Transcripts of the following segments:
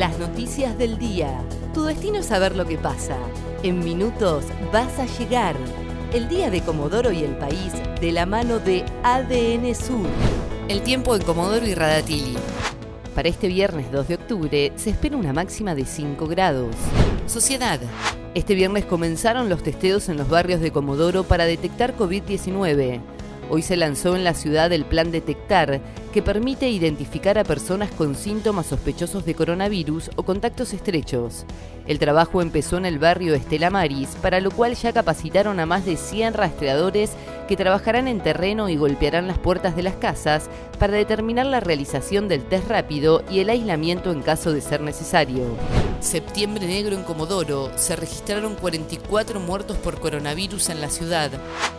Las noticias del día. Tu destino es saber lo que pasa. En minutos vas a llegar. El día de Comodoro y el país de la mano de ADN Sur. El tiempo en Comodoro y Radatili. Para este viernes 2 de octubre se espera una máxima de 5 grados. Sociedad. Este viernes comenzaron los testeos en los barrios de Comodoro para detectar COVID-19. Hoy se lanzó en la ciudad el plan Detectar, que permite identificar a personas con síntomas sospechosos de coronavirus o contactos estrechos. El trabajo empezó en el barrio Estela Maris, para lo cual ya capacitaron a más de 100 rastreadores que trabajarán en terreno y golpearán las puertas de las casas para determinar la realización del test rápido y el aislamiento en caso de ser necesario. Septiembre negro en Comodoro. Se registraron 44 muertos por coronavirus en la ciudad.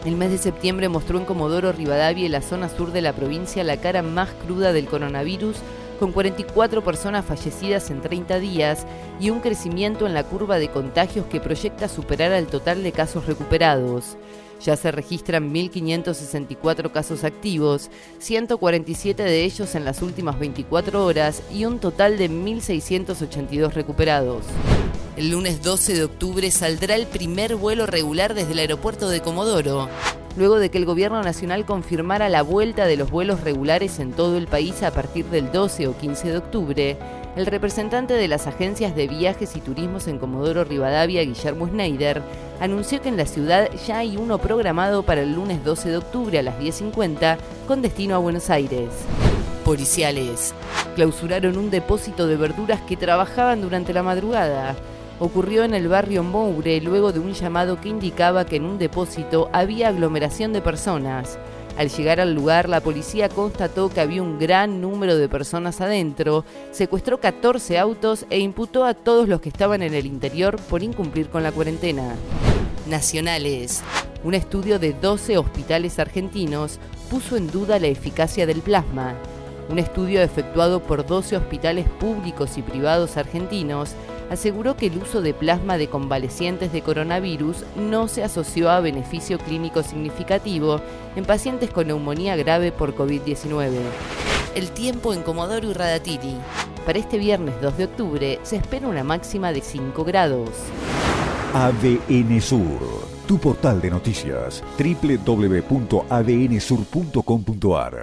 El mes de septiembre mostró en Comodoro, Rivadavia y la zona sur de la provincia la cara más cruda del coronavirus con 44 personas fallecidas en 30 días y un crecimiento en la curva de contagios que proyecta superar al total de casos recuperados. Ya se registran 1.564 casos activos, 147 de ellos en las últimas 24 horas y un total de 1.682 recuperados. El lunes 12 de octubre saldrá el primer vuelo regular desde el aeropuerto de Comodoro luego de que el gobierno nacional confirmara la vuelta de los vuelos regulares en todo el país a partir del 12 o 15 de octubre, el representante de las agencias de viajes y turismos en Comodoro Rivadavia, Guillermo Schneider, anunció que en la ciudad ya hay uno programado para el lunes 12 de octubre a las 10.50 con destino a Buenos Aires. Policiales clausuraron un depósito de verduras que trabajaban durante la madrugada ocurrió en el barrio Moure luego de un llamado que indicaba que en un depósito había aglomeración de personas. Al llegar al lugar, la policía constató que había un gran número de personas adentro, secuestró 14 autos e imputó a todos los que estaban en el interior por incumplir con la cuarentena. Nacionales. Un estudio de 12 hospitales argentinos puso en duda la eficacia del plasma. Un estudio efectuado por 12 hospitales públicos y privados argentinos aseguró que el uso de plasma de convalecientes de coronavirus no se asoció a beneficio clínico significativo en pacientes con neumonía grave por COVID-19. El tiempo en Comodoro y Radatili. Para este viernes 2 de octubre se espera una máxima de 5 grados. ADN Sur, tu portal de noticias, www.adnsur.com.ar